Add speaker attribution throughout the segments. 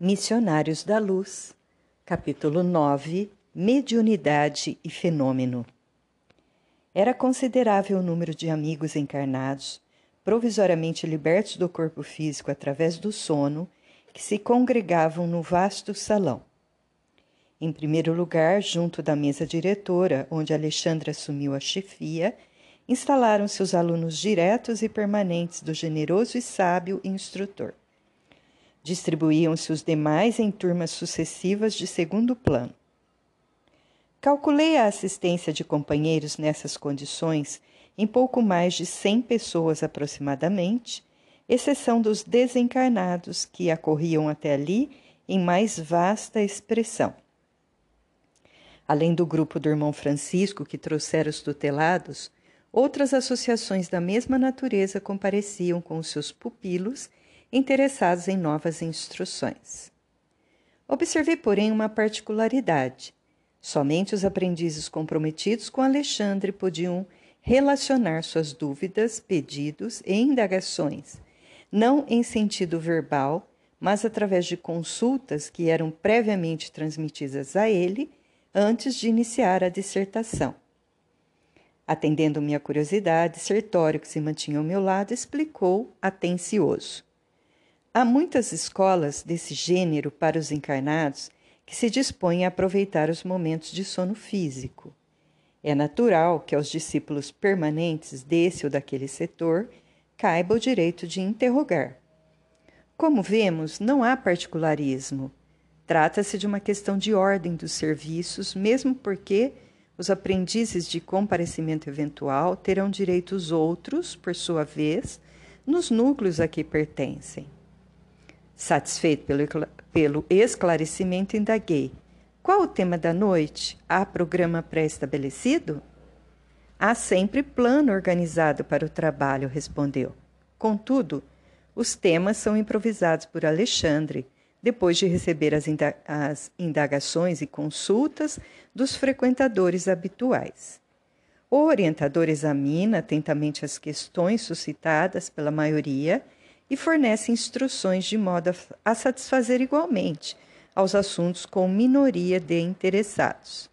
Speaker 1: Missionários da Luz, capítulo 9 Mediunidade e Fenômeno. Era considerável o número de amigos encarnados, provisoriamente libertos do corpo físico através do sono, que se congregavam no vasto salão. Em primeiro lugar, junto da mesa diretora, onde Alexandre assumiu a chefia, instalaram-se os alunos diretos e permanentes do generoso e sábio instrutor. Distribuíam-se os demais em turmas sucessivas de segundo plano. Calculei a assistência de companheiros nessas condições em pouco mais de cem pessoas aproximadamente, exceção dos desencarnados que acorriam até ali em mais vasta expressão. Além do grupo do irmão Francisco que trouxera os tutelados, outras associações da mesma natureza compareciam com os seus pupilos interessados em novas instruções. Observei, porém, uma particularidade. Somente os aprendizes comprometidos com Alexandre podiam relacionar suas dúvidas, pedidos e indagações, não em sentido verbal, mas através de consultas que eram previamente transmitidas a ele antes de iniciar a dissertação. Atendendo minha curiosidade, Sertório, que se mantinha ao meu lado, explicou atencioso. Há muitas escolas desse gênero para os encarnados que se dispõem a aproveitar os momentos de sono físico. É natural que aos discípulos permanentes desse ou daquele setor caiba o direito de interrogar. Como vemos, não há particularismo. Trata-se de uma questão de ordem dos serviços, mesmo porque os aprendizes de comparecimento eventual terão direitos outros, por sua vez, nos núcleos a que pertencem. Satisfeito pelo, pelo esclarecimento, indaguei. Qual o tema da noite? Há programa pré-estabelecido? Há sempre plano organizado para o trabalho, respondeu. Contudo, os temas são improvisados por Alexandre, depois de receber as, as indagações e consultas dos frequentadores habituais. O orientador examina atentamente as questões suscitadas pela maioria e fornece instruções de modo a satisfazer igualmente aos assuntos com minoria de interessados.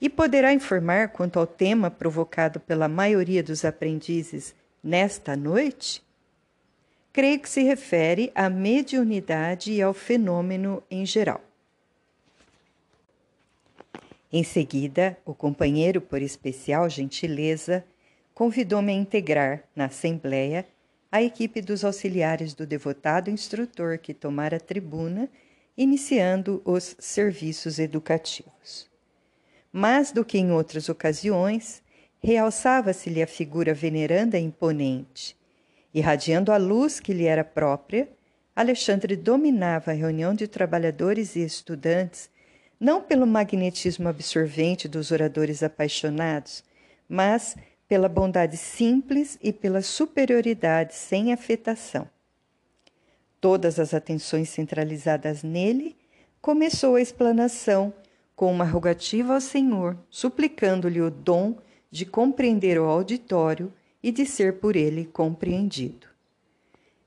Speaker 1: E poderá informar quanto ao tema provocado pela maioria dos aprendizes nesta noite? Creio que se refere à mediunidade e ao fenômeno em geral. Em seguida, o companheiro, por especial gentileza, convidou-me a integrar, na Assembleia, a equipe dos auxiliares do devotado instrutor que tomara tribuna, iniciando os serviços educativos. Mais do que em outras ocasiões, realçava-se-lhe a figura veneranda e imponente. Irradiando a luz que lhe era própria, Alexandre dominava a reunião de trabalhadores e estudantes, não pelo magnetismo absorvente dos oradores apaixonados, mas pela bondade simples e pela superioridade sem afetação. Todas as atenções centralizadas nele, começou a explanação com uma rogativa ao Senhor, suplicando-lhe o dom de compreender o auditório e de ser por ele compreendido.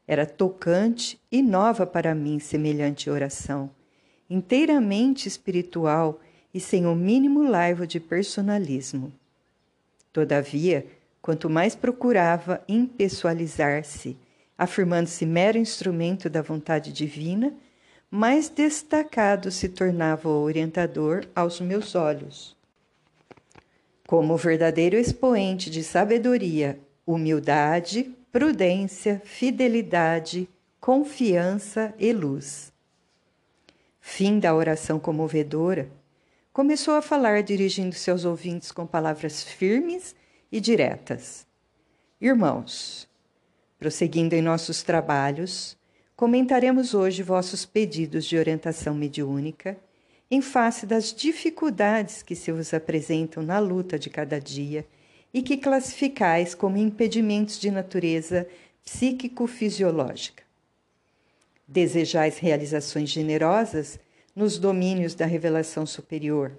Speaker 1: Era tocante e nova para mim semelhante oração, inteiramente espiritual e sem o mínimo laivo de personalismo. Todavia, quanto mais procurava impessoalizar-se, afirmando-se mero instrumento da vontade divina, mais destacado se tornava o orientador aos meus olhos. Como verdadeiro expoente de sabedoria, humildade, prudência, fidelidade, confiança e luz. Fim da oração comovedora, começou a falar dirigindo-se aos ouvintes com palavras firmes e diretas. Irmãos, prosseguindo em nossos trabalhos, comentaremos hoje vossos pedidos de orientação mediúnica em face das dificuldades que se vos apresentam na luta de cada dia e que classificais como impedimentos de natureza psíquico-fisiológica. Desejais realizações generosas nos domínios da revelação superior.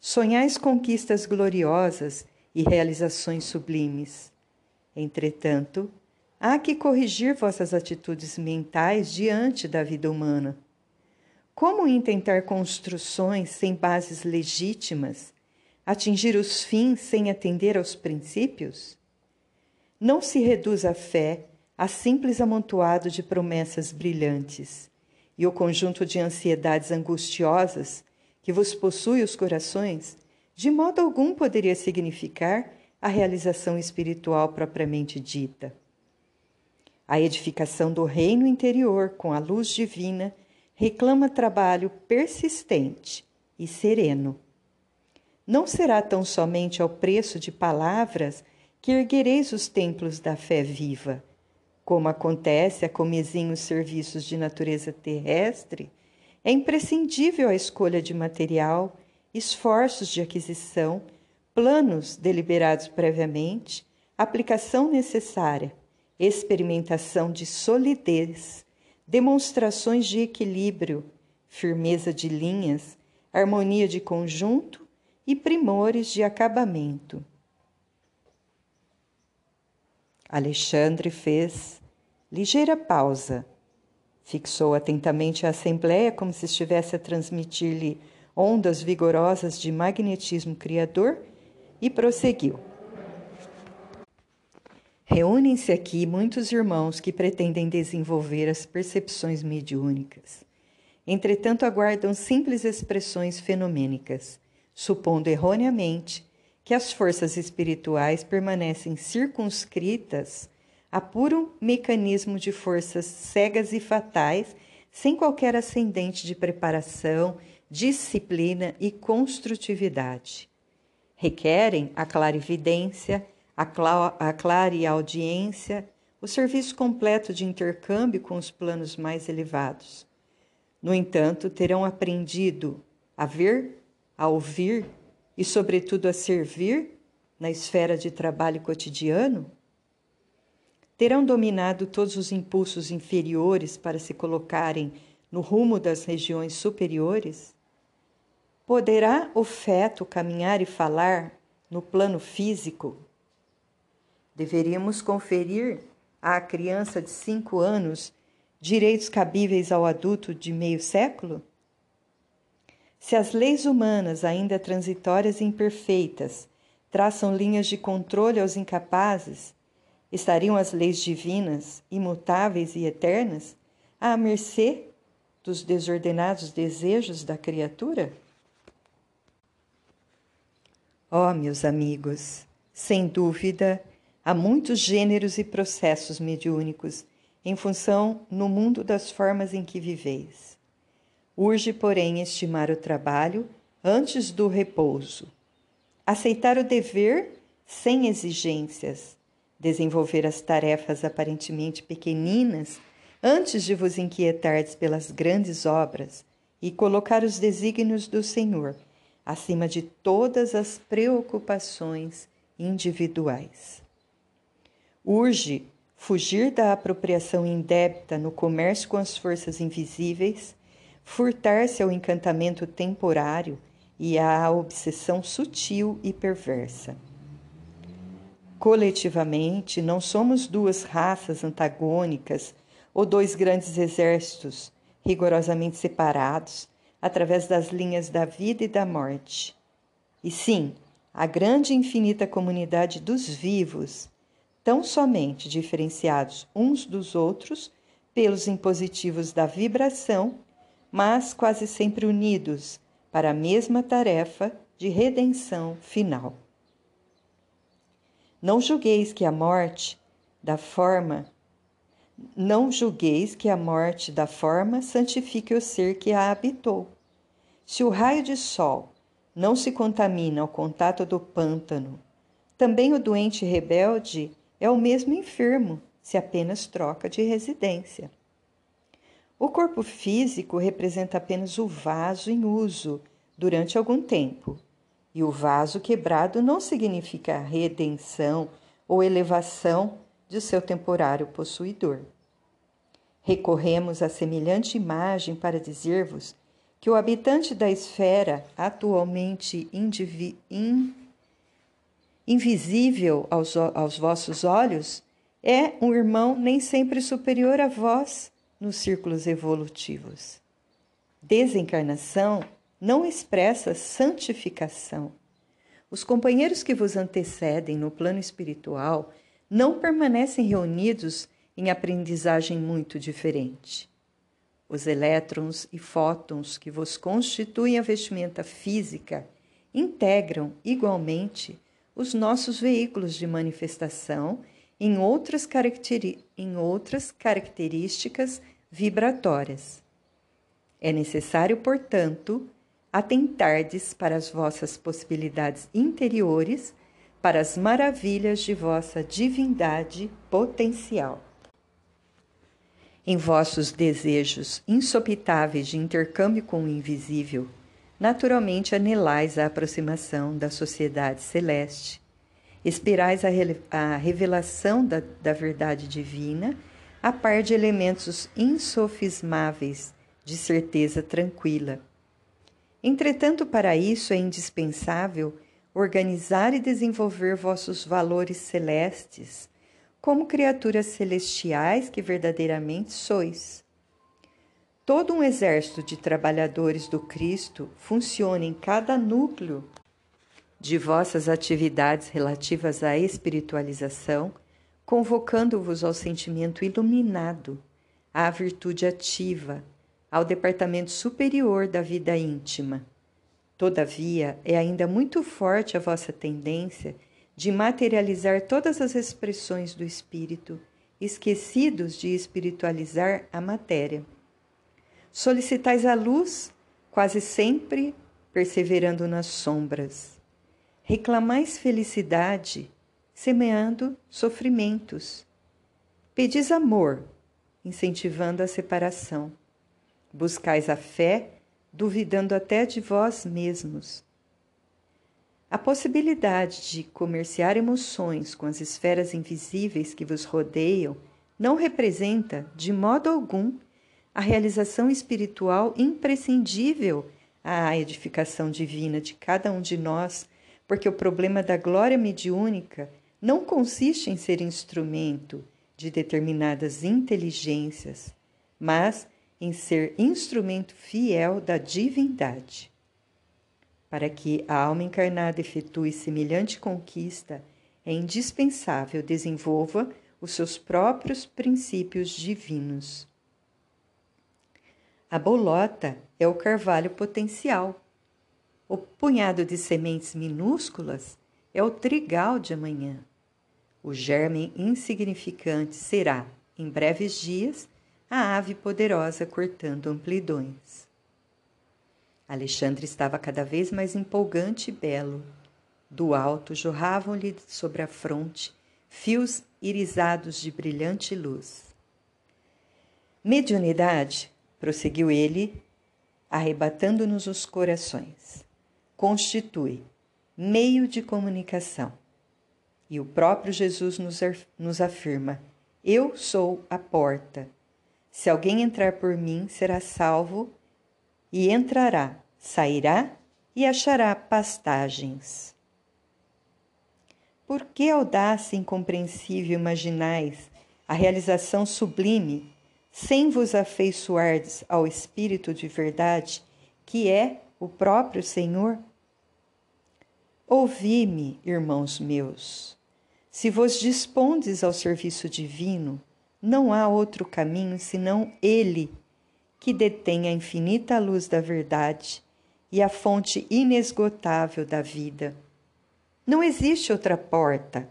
Speaker 1: Sonhais conquistas gloriosas e realizações sublimes. Entretanto, há que corrigir vossas atitudes mentais diante da vida humana. Como intentar construções sem bases legítimas, atingir os fins sem atender aos princípios? Não se reduz a fé a simples amontoado de promessas brilhantes e o conjunto de ansiedades angustiosas que vos possui os corações, de modo algum poderia significar a realização espiritual propriamente dita. A edificação do reino interior com a luz divina reclama trabalho persistente e sereno. Não será tão somente ao preço de palavras que erguereis os templos da fé viva, como acontece a comezinhos serviços de natureza terrestre, é imprescindível a escolha de material, esforços de aquisição, planos deliberados previamente, aplicação necessária, experimentação de solidez, demonstrações de equilíbrio, firmeza de linhas, harmonia de conjunto e primores de acabamento. Alexandre fez ligeira pausa. Fixou atentamente a Assembleia como se estivesse a transmitir-lhe ondas vigorosas de magnetismo criador e prosseguiu. Reúnem-se aqui muitos irmãos que pretendem desenvolver as percepções mediúnicas. Entretanto, aguardam simples expressões fenomênicas, supondo erroneamente que as forças espirituais permanecem circunscritas a puro mecanismo de forças cegas e fatais, sem qualquer ascendente de preparação, disciplina e construtividade. Requerem a clarividência, a, clara a clareaudiência, o serviço completo de intercâmbio com os planos mais elevados. No entanto, terão aprendido a ver, a ouvir e, sobretudo, a servir na esfera de trabalho cotidiano? Terão dominado todos os impulsos inferiores para se colocarem no rumo das regiões superiores? Poderá o feto caminhar e falar no plano físico? Deveríamos conferir à criança de cinco anos direitos cabíveis ao adulto de meio século? Se as leis humanas, ainda transitórias e imperfeitas, traçam linhas de controle aos incapazes, estariam as leis divinas, imutáveis e eternas, à mercê dos desordenados desejos da criatura? Oh, meus amigos, sem dúvida, há muitos gêneros e processos mediúnicos em função no mundo das formas em que viveis. Urge, porém, estimar o trabalho antes do repouso, aceitar o dever sem exigências, desenvolver as tarefas aparentemente pequeninas antes de vos inquietardes pelas grandes obras e colocar os desígnios do Senhor acima de todas as preocupações individuais. Urge fugir da apropriação indébita no comércio com as forças invisíveis furtar-se ao encantamento temporário e à obsessão sutil e perversa. Coletivamente, não somos duas raças antagônicas ou dois grandes exércitos rigorosamente separados através das linhas da vida e da morte. E sim, a grande e infinita comunidade dos vivos, tão somente diferenciados uns dos outros pelos impositivos da vibração mas quase sempre unidos para a mesma tarefa de redenção final. Não julgueis que a morte da forma não julgueis que a morte da forma santifique o ser que a habitou. Se o raio de sol não se contamina ao contato do pântano, também o doente rebelde é o mesmo enfermo, se apenas troca de residência. O corpo físico representa apenas o vaso em uso durante algum tempo, e o vaso quebrado não significa redenção ou elevação de seu temporário possuidor. Recorremos a semelhante imagem para dizer-vos que o habitante da esfera, atualmente in, invisível aos, aos vossos olhos, é um irmão nem sempre superior a vós nos círculos evolutivos. Desencarnação não expressa santificação. Os companheiros que vos antecedem no plano espiritual não permanecem reunidos em aprendizagem muito diferente. Os elétrons e fótons que vos constituem a vestimenta física integram igualmente os nossos veículos de manifestação em outras, em outras características vibratórias. É necessário, portanto, atentardes para as vossas possibilidades interiores, para as maravilhas de vossa divindade potencial. Em vossos desejos insopitáveis de intercâmbio com o invisível, naturalmente anelais a aproximação da sociedade celeste, esperais a, a revelação da, da verdade divina, a par de elementos insofismáveis de certeza tranquila Entretanto, para isso é indispensável organizar e desenvolver vossos valores celestes, como criaturas celestiais que verdadeiramente sois. Todo um exército de trabalhadores do Cristo funciona em cada núcleo de vossas atividades relativas à espiritualização, convocando-vos ao sentimento iluminado, à virtude ativa, ao departamento superior da vida íntima. Todavia, é ainda muito forte a vossa tendência de materializar todas as expressões do espírito, esquecidos de espiritualizar a matéria. Solicitais a luz, quase sempre perseverando nas sombras. Reclamais felicidade, semeando sofrimentos. Pedis amor, incentivando a separação. Buscais a fé, duvidando até de vós mesmos. A possibilidade de comerciar emoções com as esferas invisíveis que vos rodeiam não representa, de modo algum, a realização espiritual imprescindível à edificação divina de cada um de nós, porque o problema da glória mediúnica não consiste em ser instrumento de determinadas inteligências, mas em ser instrumento fiel da divindade. Para que a alma encarnada efetue semelhante conquista, é indispensável desenvolva os seus próprios princípios divinos. A bolota é o carvalho potencial. O punhado de sementes minúsculas é o trigal de amanhã. O germe insignificante será, em breves dias, a ave poderosa cortando amplidões. Alexandre estava cada vez mais empolgante e belo. Do alto jorravam-lhe sobre a fronte fios irisados de brilhante luz. Mediunidade, prosseguiu ele, arrebatando-nos os corações, constitui meio de comunicação. E o próprio Jesus nos afirma: Eu sou a porta. Se alguém entrar por mim, será salvo, e entrará, sairá e achará pastagens. Por que audácia incompreensível imaginais a realização sublime, sem vos afeiçoardes ao Espírito de verdade, que é o próprio Senhor? Ouvi-me, irmãos meus. Se vos dispondes ao serviço divino, não há outro caminho senão Ele, que detém a infinita luz da verdade e a fonte inesgotável da vida. Não existe outra porta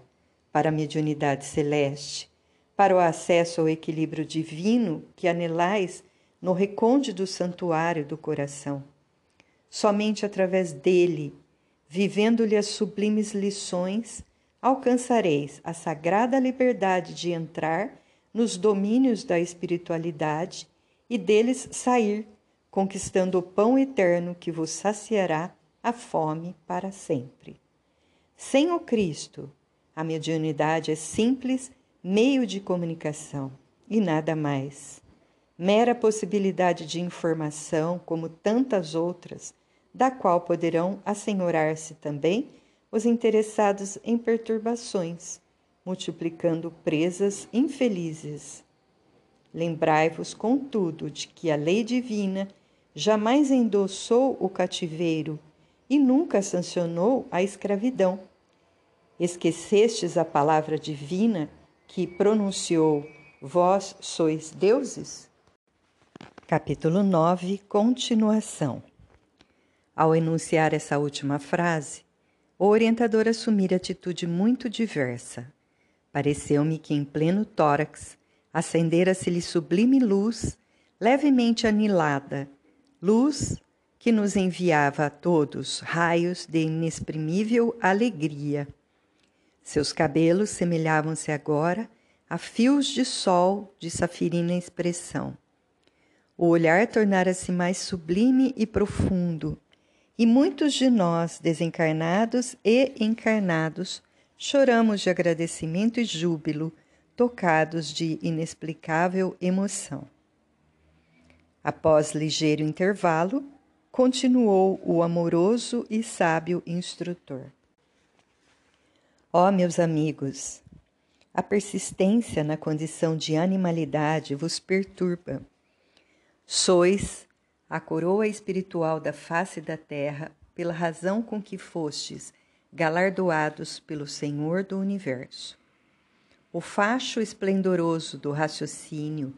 Speaker 1: para a mediunidade celeste, para o acesso ao equilíbrio divino que anelais no recôndito santuário do coração. Somente através dele, vivendo-lhe as sublimes lições, alcançareis a sagrada liberdade de entrar nos domínios da espiritualidade e deles sair, conquistando o pão eterno que vos saciará a fome para sempre. Sem o Cristo, a mediunidade é simples meio de comunicação e nada mais. Mera possibilidade de informação, como tantas outras, da qual poderão assenhorar-se também os interessados em perturbações, multiplicando presas infelizes. Lembrai-vos, contudo, de que a lei divina jamais endossou o cativeiro e nunca sancionou a escravidão. Esquecestes a palavra divina que pronunciou: Vós sois deuses? Capítulo 9 Continuação Ao enunciar essa última frase, o orientador assumira atitude muito diversa. Pareceu-me que em pleno tórax acendera-se-lhe sublime luz, levemente anilada, luz que nos enviava a todos raios de inexprimível alegria. Seus cabelos semelhavam-se agora a fios de sol de safirina expressão. O olhar tornara-se mais sublime e profundo, e muitos de nós, desencarnados e encarnados, choramos de agradecimento e júbilo, tocados de inexplicável emoção. Após ligeiro intervalo, continuou o amoroso e sábio instrutor. Ó oh, meus amigos, a persistência na condição de animalidade vos perturba. Sois a coroa espiritual da face da terra pela razão com que fostes galardoados pelo Senhor do universo. O facho esplendoroso do raciocínio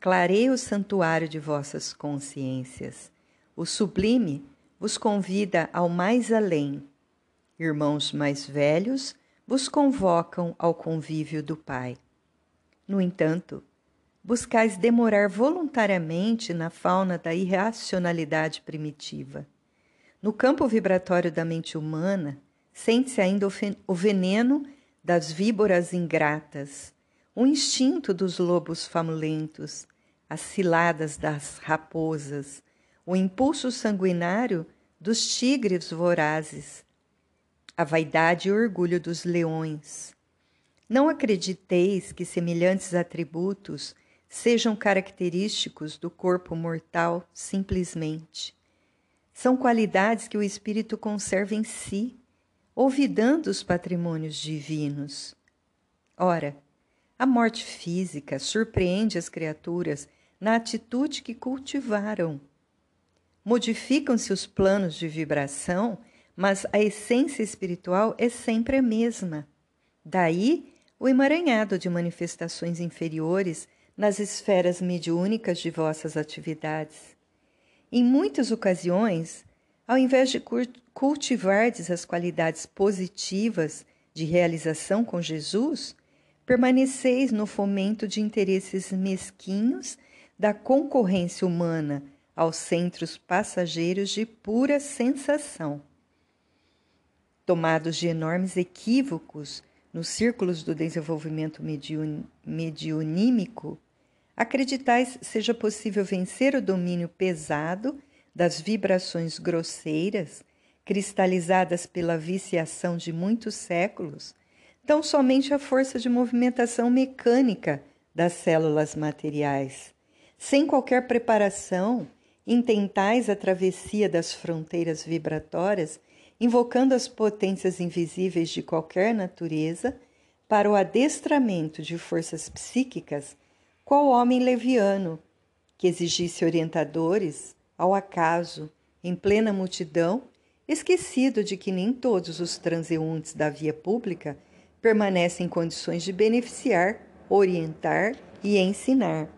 Speaker 1: clareia o santuário de vossas consciências. O sublime vos convida ao mais além. Irmãos mais velhos vos convocam ao convívio do Pai. No entanto, buscais demorar voluntariamente na fauna da irracionalidade primitiva. No campo vibratório da mente humana, sente-se ainda o veneno das víboras ingratas, o instinto dos lobos famulentos, as ciladas das raposas, o impulso sanguinário dos tigres vorazes, a vaidade e orgulho dos leões. Não acrediteis que semelhantes atributos sejam característicos do corpo mortal simplesmente. São qualidades que o espírito conserva em si, olvidando os patrimônios divinos. Ora, a morte física surpreende as criaturas na atitude que cultivaram. Modificam-se os planos de vibração mas a essência espiritual é sempre a mesma. Daí o emaranhado de manifestações inferiores nas esferas mediúnicas de vossas atividades. Em muitas ocasiões, ao invés de cultivardes as qualidades positivas de realização com Jesus, permaneceis no fomento de interesses mesquinhos da concorrência humana aos centros passageiros de pura sensação. Tomados de enormes equívocos nos círculos do desenvolvimento mediun mediunímico, acreditais seja possível vencer o domínio pesado das vibrações grosseiras, cristalizadas pela viciação de muitos séculos, tão somente a força de movimentação mecânica das células materiais. Sem qualquer preparação, intentais a travessia das fronteiras vibratórias invocando as potências invisíveis de qualquer natureza para o adestramento de forças psíquicas, qual homem leviano que exigisse orientadores ao acaso, em plena multidão, esquecido de que nem todos os transeuntes da via pública permanecem em condições de beneficiar, orientar e ensinar.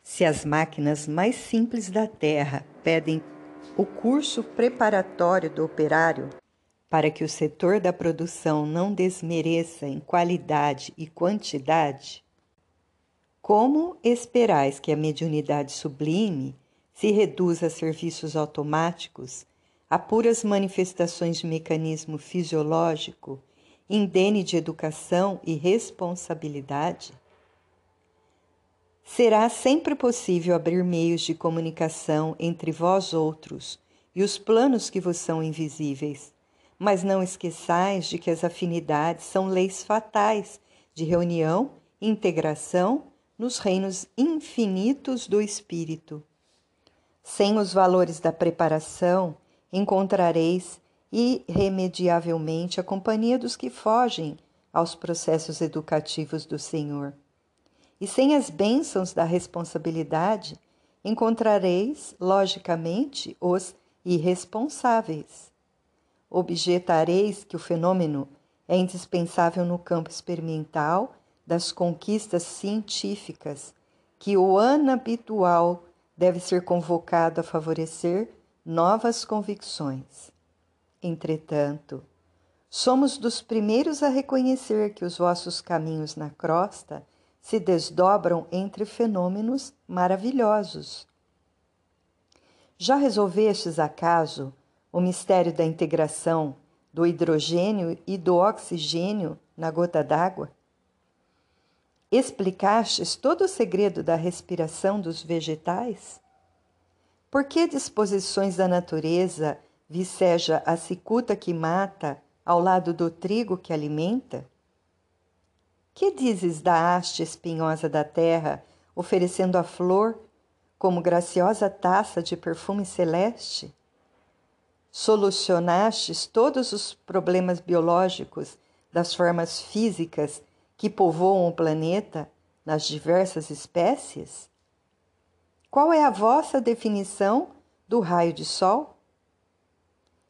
Speaker 1: Se as máquinas mais simples da Terra pedem o curso preparatório do operário para que o setor da produção não desmereça em qualidade e quantidade? Como esperais que a mediunidade sublime se reduza a serviços automáticos, a puras manifestações de mecanismo fisiológico, indene de educação e responsabilidade? Será sempre possível abrir meios de comunicação entre vós outros e os planos que vos são invisíveis, mas não esqueçais de que as afinidades são leis fatais de reunião e integração nos reinos infinitos do espírito. Sem os valores da preparação, encontrareis irremediavelmente a companhia dos que fogem aos processos educativos do Senhor. E sem as bênçãos da responsabilidade, encontrareis, logicamente, os irresponsáveis. Objetareis que o fenômeno é indispensável no campo experimental das conquistas científicas, que o habitual deve ser convocado a favorecer novas convicções. Entretanto, somos dos primeiros a reconhecer que os vossos caminhos na crosta se desdobram entre fenômenos maravilhosos. Já resolvestes acaso o mistério da integração do hidrogênio e do oxigênio na gota d'água? Explicastes todo o segredo da respiração dos vegetais? Por que disposições da natureza viceja a cicuta que mata ao lado do trigo que alimenta? Que dizes da haste espinhosa da terra, oferecendo a flor como graciosa taça de perfume celeste? Solucionastes todos os problemas biológicos das formas físicas que povoam o planeta nas diversas espécies? Qual é a vossa definição do raio de sol?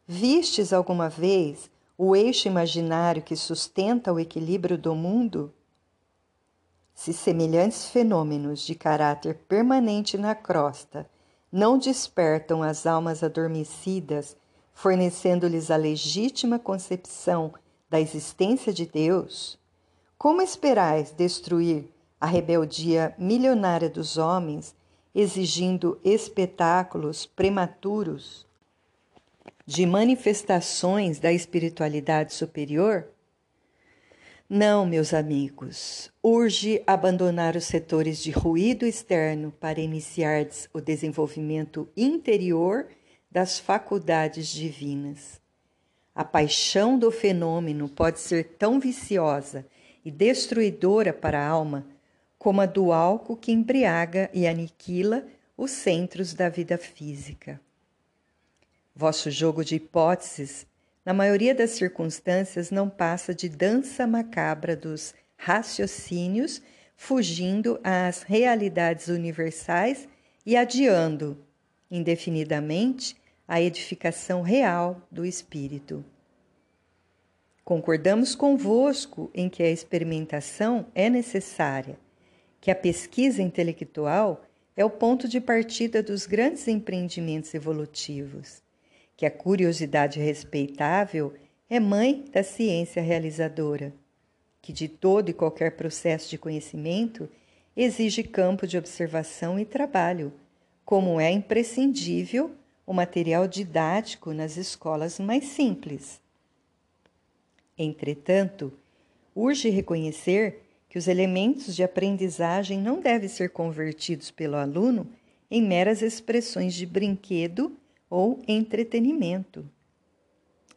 Speaker 1: Vistes alguma vez o eixo imaginário que sustenta o equilíbrio do mundo? Se semelhantes fenômenos de caráter permanente na crosta não despertam as almas adormecidas, fornecendo-lhes a legítima concepção da existência de Deus, como esperais destruir a rebeldia milionária dos homens exigindo espetáculos prematuros de manifestações da espiritualidade superior? Não, meus amigos, urge abandonar os setores de ruído externo para iniciar o desenvolvimento interior das faculdades divinas. A paixão do fenômeno pode ser tão viciosa e destruidora para a alma como a do álcool que embriaga e aniquila os centros da vida física. Vosso jogo de hipóteses, na maioria das circunstâncias, não passa de dança macabra dos raciocínios, fugindo às realidades universais e adiando, indefinidamente, a edificação real do espírito. Concordamos convosco em que a experimentação é necessária que a pesquisa intelectual é o ponto de partida dos grandes empreendimentos evolutivos, que a curiosidade respeitável é mãe da ciência realizadora, que de todo e qualquer processo de conhecimento exige campo de observação e trabalho, como é imprescindível o material didático nas escolas mais simples. Entretanto, urge reconhecer que os elementos de aprendizagem não devem ser convertidos pelo aluno em meras expressões de brinquedo ou entretenimento.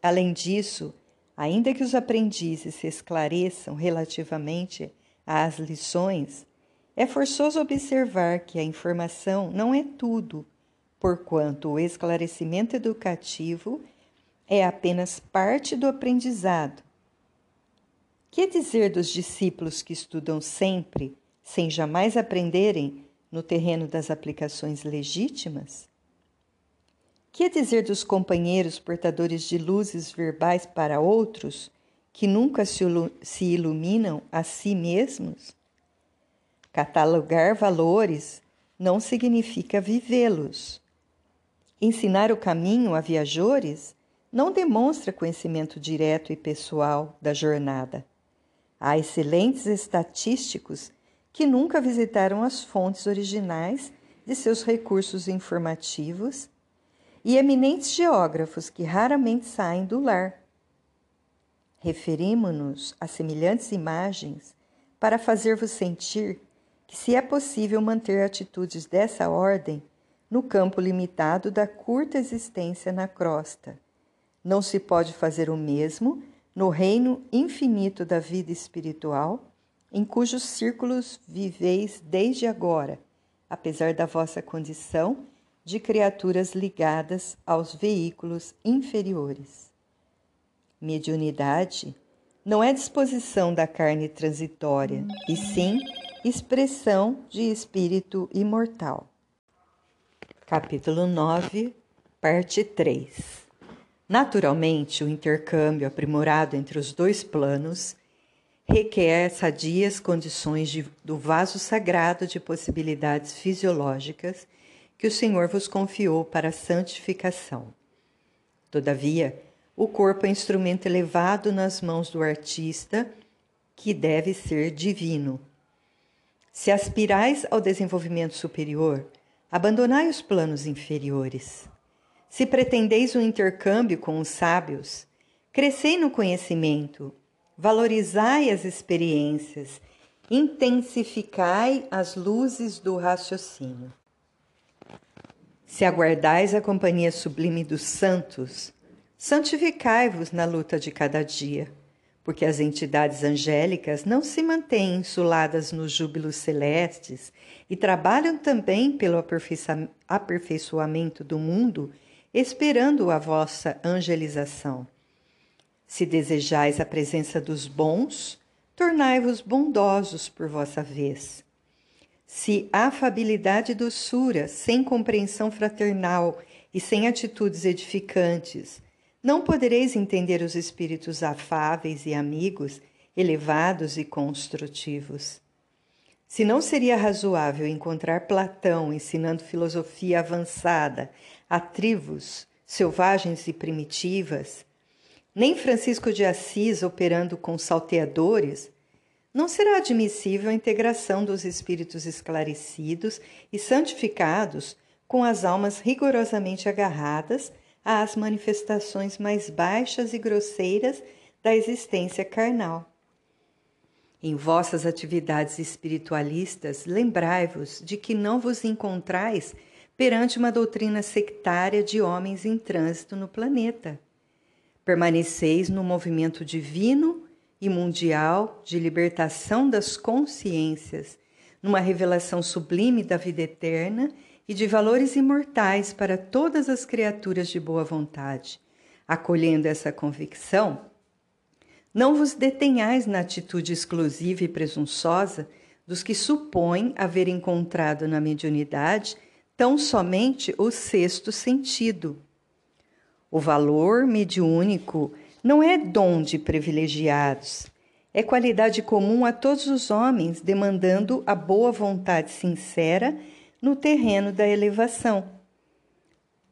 Speaker 1: Além disso, ainda que os aprendizes se esclareçam relativamente às lições, é forçoso observar que a informação não é tudo, porquanto o esclarecimento educativo é apenas parte do aprendizado que dizer dos discípulos que estudam sempre, sem jamais aprenderem no terreno das aplicações legítimas? Que dizer dos companheiros portadores de luzes verbais para outros, que nunca se iluminam a si mesmos? Catalogar valores não significa vivê-los. Ensinar o caminho a viajores não demonstra conhecimento direto e pessoal da jornada. Há excelentes estatísticos que nunca visitaram as fontes originais de seus recursos informativos e eminentes geógrafos que raramente saem do lar. Referimos-nos a semelhantes imagens para fazer-vos sentir que se é possível manter atitudes dessa ordem no campo limitado da curta existência na crosta. Não se pode fazer o mesmo no reino infinito da vida espiritual, em cujos círculos viveis desde agora, apesar da vossa condição de criaturas ligadas aos veículos inferiores. Mediunidade não é disposição da carne transitória, e sim expressão de espírito imortal. Capítulo 9, parte 3 Naturalmente, o intercâmbio aprimorado entre os dois planos requer sadias condições de, do vaso sagrado de possibilidades fisiológicas que o Senhor vos confiou para santificação. Todavia, o corpo é instrumento elevado nas mãos do artista, que deve ser divino. Se aspirais ao desenvolvimento superior, abandonai os planos inferiores. Se pretendeis um intercâmbio com os sábios, crescei no conhecimento, valorizai as experiências, intensificai as luzes do raciocínio. Se aguardais a companhia sublime dos santos, santificai-vos na luta de cada dia, porque as entidades angélicas não se mantêm insuladas nos júbilos celestes e trabalham também pelo aperfeiçoamento do mundo, esperando a vossa angelização. Se desejais a presença dos bons, tornai-vos bondosos por vossa vez. Se afabilidade e doçura, sem compreensão fraternal e sem atitudes edificantes, não podereis entender os espíritos afáveis e amigos, elevados e construtivos. Se não seria razoável encontrar Platão ensinando filosofia avançada a tribos selvagens e primitivas, nem Francisco de Assis operando com salteadores, não será admissível a integração dos espíritos esclarecidos e santificados com as almas rigorosamente agarradas às manifestações mais baixas e grosseiras da existência carnal. Em vossas atividades espiritualistas, lembrai-vos de que não vos encontrais perante uma doutrina sectária de homens em trânsito no planeta. Permaneceis no movimento divino e mundial de libertação das consciências, numa revelação sublime da vida eterna e de valores imortais para todas as criaturas de boa vontade. Acolhendo essa convicção, não vos detenhais na atitude exclusiva e presunçosa dos que supõem haver encontrado na mediunidade tão somente o sexto sentido. O valor mediúnico não é dom de privilegiados, é qualidade comum a todos os homens, demandando a boa vontade sincera no terreno da elevação.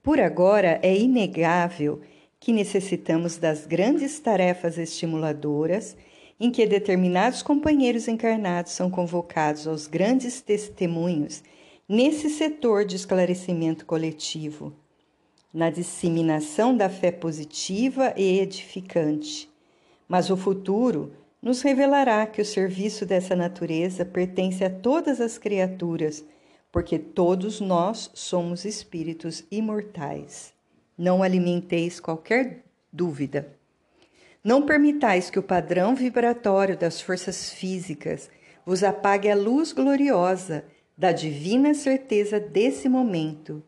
Speaker 1: Por agora, é inegável que necessitamos das grandes tarefas estimuladoras em que determinados companheiros encarnados são convocados aos grandes testemunhos nesse setor de esclarecimento coletivo na disseminação da fé positiva e edificante. Mas o futuro nos revelará que o serviço dessa natureza pertence a todas as criaturas, porque todos nós somos espíritos imortais. Não alimenteis qualquer dúvida. Não permitais que o padrão vibratório das forças físicas vos apague a luz gloriosa da divina certeza desse momento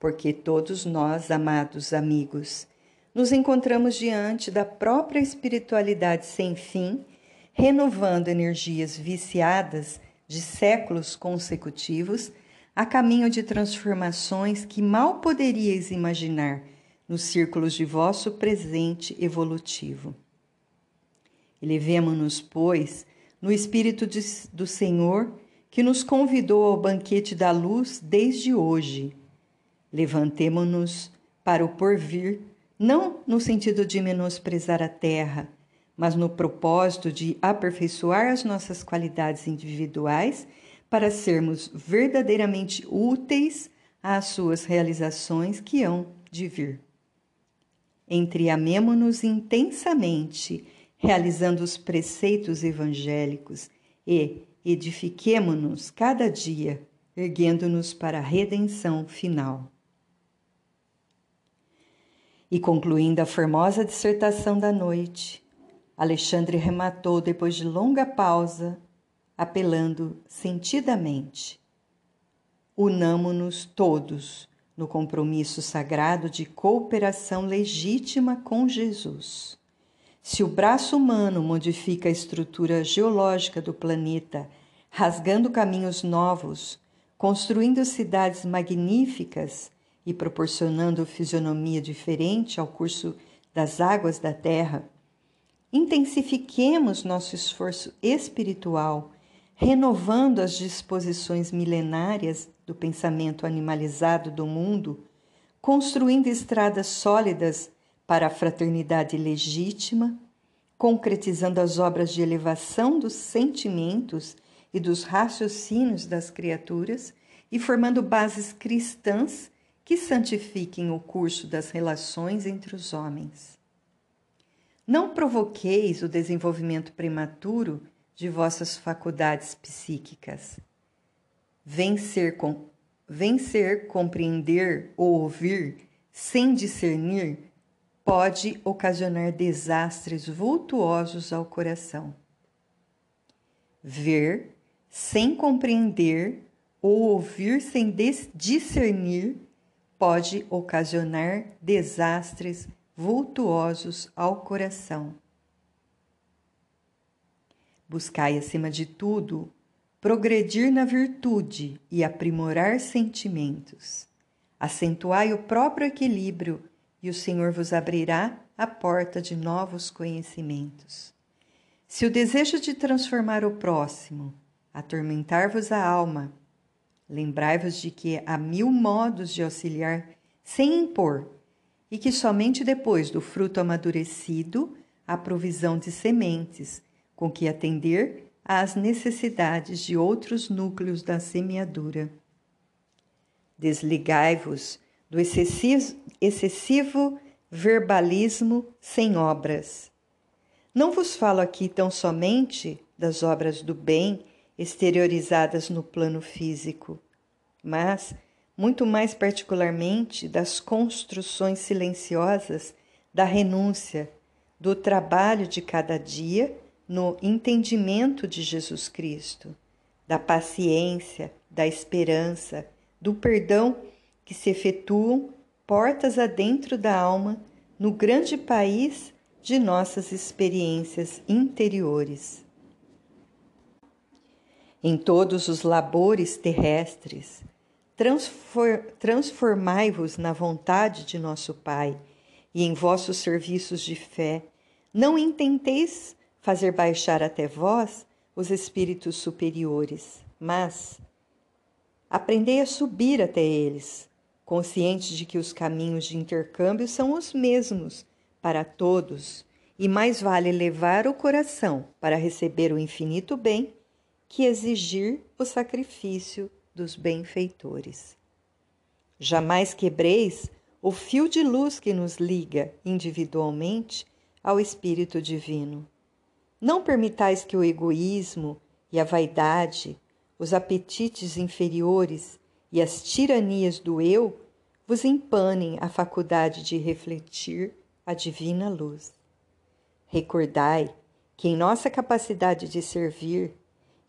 Speaker 1: porque todos nós, amados amigos, nos encontramos diante da própria espiritualidade sem fim, renovando energias viciadas de séculos consecutivos a caminho de transformações que mal poderíeis imaginar nos círculos de vosso presente evolutivo. Elevemo-nos, pois, no Espírito de, do Senhor, que nos convidou ao banquete da luz desde hoje Levantemo-nos para o porvir, não no sentido de menosprezar a terra, mas no propósito de aperfeiçoar as nossas qualidades individuais para sermos verdadeiramente úteis às suas realizações que hão de vir. Entreamemo-nos intensamente, realizando os preceitos evangélicos e edifiquemo-nos cada dia, erguendo-nos para a redenção final. E concluindo a formosa dissertação da noite, Alexandre rematou depois de longa pausa, apelando sentidamente: Unamo-nos todos no compromisso sagrado de cooperação legítima com Jesus. Se o braço humano modifica a estrutura geológica do planeta, rasgando caminhos novos, construindo cidades magníficas e proporcionando fisionomia diferente ao curso das águas da Terra, intensifiquemos nosso esforço espiritual, renovando as disposições milenárias do pensamento animalizado do mundo, construindo estradas sólidas para a fraternidade legítima, concretizando as obras de elevação dos sentimentos e dos raciocínios das criaturas e formando bases cristãs que santifiquem o curso das relações entre os homens. Não provoqueis o desenvolvimento prematuro de vossas faculdades psíquicas. Vencer, com, vencer, compreender ou ouvir sem discernir pode ocasionar desastres vultuosos ao coração. Ver sem compreender ou ouvir sem discernir pode ocasionar desastres vultuosos ao coração. Buscai, acima de tudo, progredir na virtude e aprimorar sentimentos. Acentuai o próprio equilíbrio e o Senhor vos abrirá a porta de novos conhecimentos. Se o desejo de transformar o próximo atormentar-vos a alma, lembrai-vos de que há mil modos de auxiliar sem impor, e que somente depois do fruto amadurecido há provisão de sementes com que atender às necessidades de outros núcleos da semeadura. Desligai-vos do excessivo, verbalismo sem obras. Não vos falo aqui tão somente das obras do bem exteriorizadas no plano físico, mas muito mais particularmente das construções silenciosas da renúncia, do trabalho de cada dia no entendimento de Jesus Cristo, da paciência, da esperança, do perdão que se efetuam portas adentro da alma no grande país de nossas experiências interiores. Em todos os labores terrestres, transformai-vos na vontade de nosso Pai e em vossos serviços de fé. Não intenteis fazer baixar até vós os espíritos superiores, mas aprendei a subir até eles, consciente de que os caminhos de intercâmbio são os mesmos para todos e mais vale levar o coração para receber o infinito bem que exigir o sacrifício dos benfeitores. Jamais quebreis o fio de luz que nos liga individualmente ao Espírito Divino. Não permitais que o egoísmo e a vaidade, os apetites inferiores e as tiranias do eu vos empanem a faculdade de refletir a divina luz. Recordai que em nossa capacidade de servir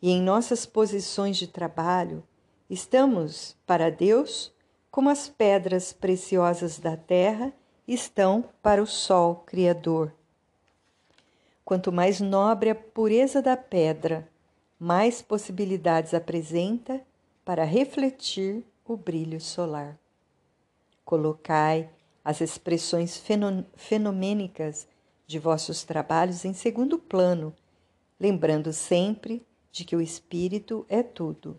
Speaker 1: e em nossas posições de trabalho estamos para Deus como as pedras preciosas da terra estão para o sol criador. Quanto mais nobre a pureza da pedra, mais possibilidades apresenta para refletir o brilho solar. Colocai as expressões fenomênicas de vossos trabalhos em segundo plano, lembrando sempre de que o espírito é tudo.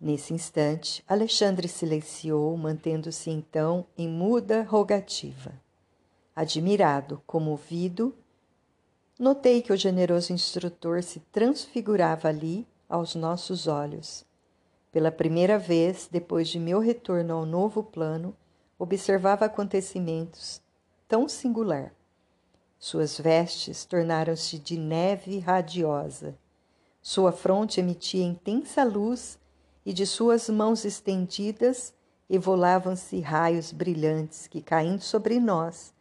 Speaker 1: Nesse instante, Alexandre silenciou, mantendo-se então em muda rogativa. Admirado, comovido, notei que o generoso instrutor se transfigurava ali aos nossos olhos. Pela primeira vez, depois de meu retorno ao novo plano, observava acontecimentos tão singular. Suas vestes tornaram-se de neve radiosa. Sua fronte emitia intensa luz e de suas mãos estendidas evolavam-se raios brilhantes que, caindo sobre nós,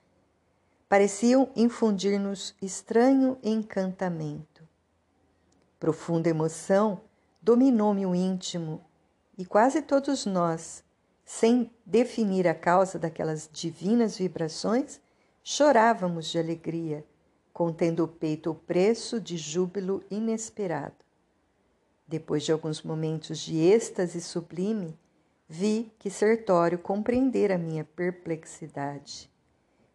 Speaker 1: pareciam infundir-nos estranho encantamento. Profunda emoção dominou-me o íntimo e quase todos nós, sem definir a causa daquelas divinas vibrações, chorávamos de alegria, contendo o peito o preço de júbilo inesperado. Depois de alguns momentos de êxtase sublime, vi que Sertório compreendera minha perplexidade.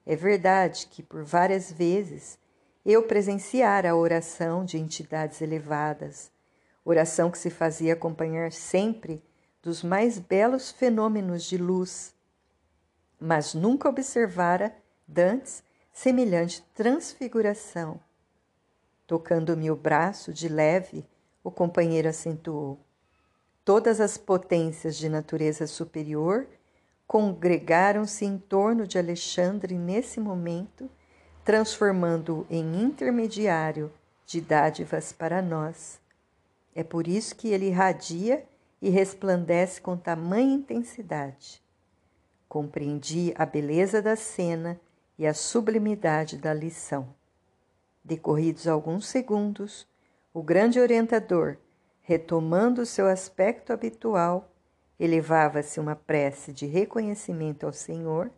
Speaker 1: É verdade que, por várias vezes, eu presenciara a oração de entidades elevadas, oração que se fazia acompanhar sempre dos mais belos fenômenos de luz, mas nunca observara dantes semelhante transfiguração. Tocando-me o braço de leve, o companheiro acentuou. Todas as potências de natureza superior congregaram-se em torno de Alexandre nesse momento, transformando-o em intermediário de dádivas para nós. É por isso que ele irradia e resplandece com tamanha intensidade. Compreendi a beleza da cena e a sublimidade da lição. Decorridos alguns segundos, o grande orientador, retomando seu aspecto habitual, elevava-se uma prece de reconhecimento ao Senhor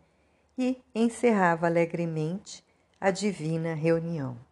Speaker 1: e encerrava alegremente a divina reunião.